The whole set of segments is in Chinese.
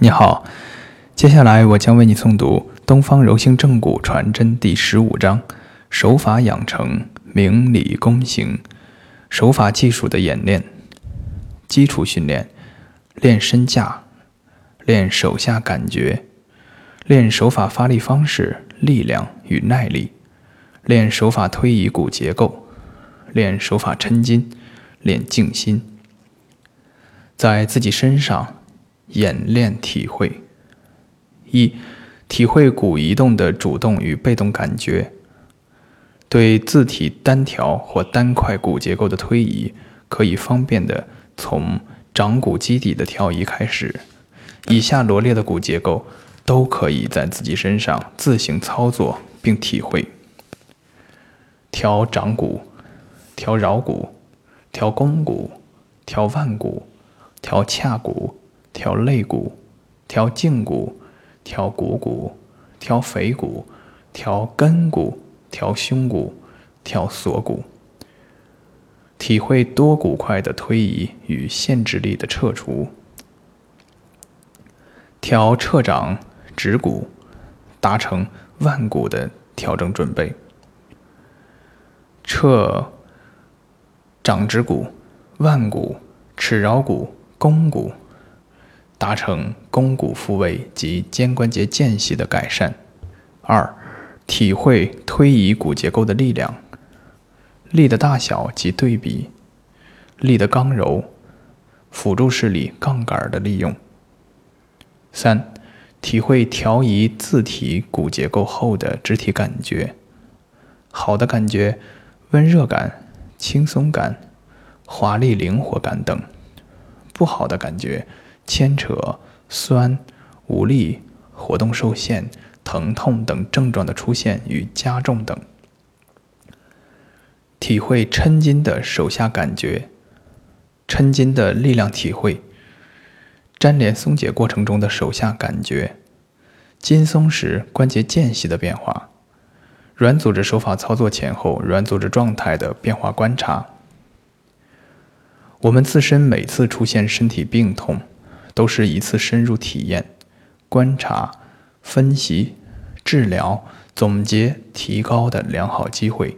你好，接下来我将为你诵读《东方柔性正骨传真》第十五章：手法养成，明理躬行，手法技术的演练。基础训练：练身架，练手下感觉，练手法发力方式、力量与耐力，练手法推移骨结构，练手法抻筋，练静心，在自己身上。演练体会：一、体会骨移动的主动与被动感觉。对自体单条或单块骨结构的推移，可以方便的从掌骨基底的调移开始。以下罗列的骨结构都可以在自己身上自行操作并体会：调掌骨、调桡骨、调肱骨、调腕骨、调髂骨。调肋骨，调胫骨，调股骨，调腓骨，调根骨，调胸骨，调锁骨。体会多骨块的推移与限制力的撤除。调撤掌指骨，达成腕骨的调整准备。撤掌指骨、腕骨、尺桡骨、肱骨。达成肱骨复位及肩关节间隙的改善。二、体会推移骨结构的力量、力的大小及对比、力的刚柔、辅助式里杠杆的利用。三、体会调移自体骨结构后的肢体感觉，好的感觉、温热感、轻松感、华丽灵活感等；不好的感觉。牵扯、酸、无力、活动受限、疼痛等症状的出现与加重等。体会抻筋的手下感觉，抻筋的力量体会，粘连松解过程中的手下感觉，筋松时关节间隙的变化，软组织手法操作前后软组织状态的变化观察。我们自身每次出现身体病痛。都是一次深入体验、观察、分析、治疗、总结、提高的良好机会。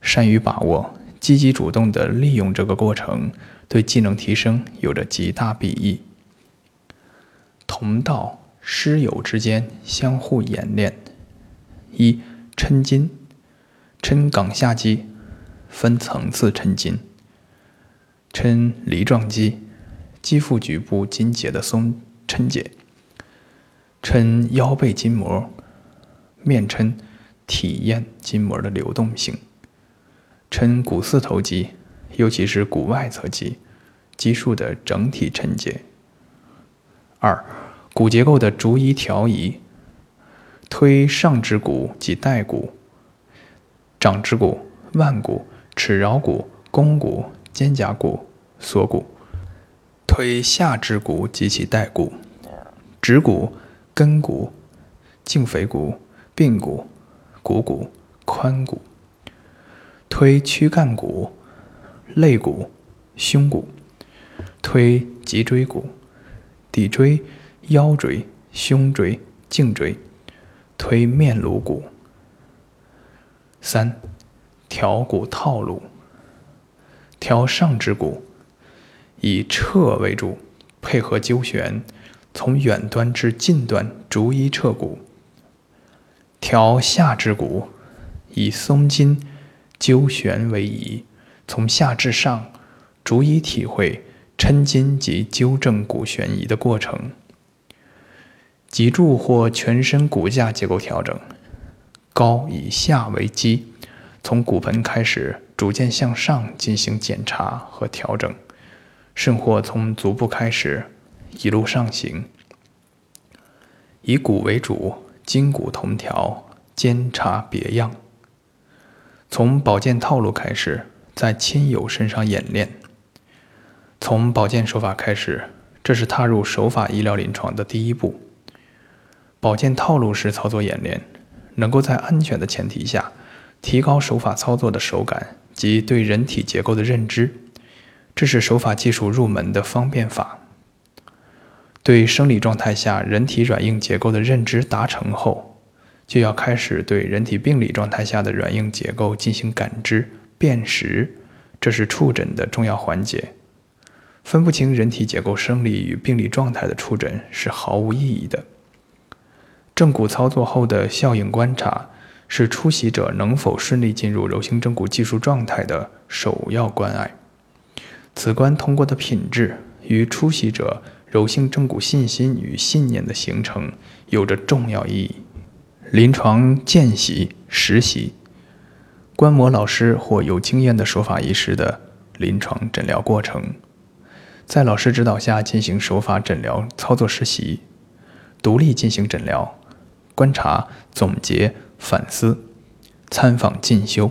善于把握、积极主动地利用这个过程，对技能提升有着极大裨益。同道师友之间相互演练：一、抻筋，抻冈下肌，分层次抻筋，抻梨状肌。肌腹局部筋结的松抻解，抻腰背筋膜，面抻，体验筋膜的流动性，抻股四头肌，尤其是股外侧肌，肌束的整体抻解。二、骨结构的逐一调移，推上肢骨及带骨，掌指骨、腕骨、尺桡骨、肱骨、肩胛骨、锁骨。推下肢骨及其带骨，指骨、根骨、胫腓骨、髌骨、股骨、髋骨；推躯干骨、肋骨、胸骨；推脊椎骨、骶椎、腰椎、胸椎、颈椎；推面颅骨。三、调骨套路，调上肢骨。以撤为主，配合揪旋，从远端至近端逐一撤骨。调下肢骨，以松筋、揪旋为宜，从下至上逐一体会抻筋及纠正骨旋移的过程。脊柱或全身骨架结构调整，高以下为基，从骨盆开始逐渐向上进行检查和调整。甚或从足部开始，一路上行，以骨为主，筋骨同调，兼差别样。从保健套路开始，在亲友身上演练。从保健手法开始，这是踏入手法医疗临床的第一步。保健套路式操作演练，能够在安全的前提下，提高手法操作的手感及对人体结构的认知。这是手法技术入门的方便法。对生理状态下人体软硬结构的认知达成后，就要开始对人体病理状态下的软硬结构进行感知辨识，这是触诊的重要环节。分不清人体结构生理与病理状态的触诊是毫无意义的。正骨操作后的效应观察是出席者能否顺利进入柔性正骨技术状态的首要关爱。此关通过的品质与出席者柔性正骨信心与信念的形成有着重要意义。临床见习、实习，观摩老师或有经验的手法医师的临床诊疗过程。在老师指导下进行手法诊疗操作实习，独立进行诊疗、观察、总结、反思、参访进修。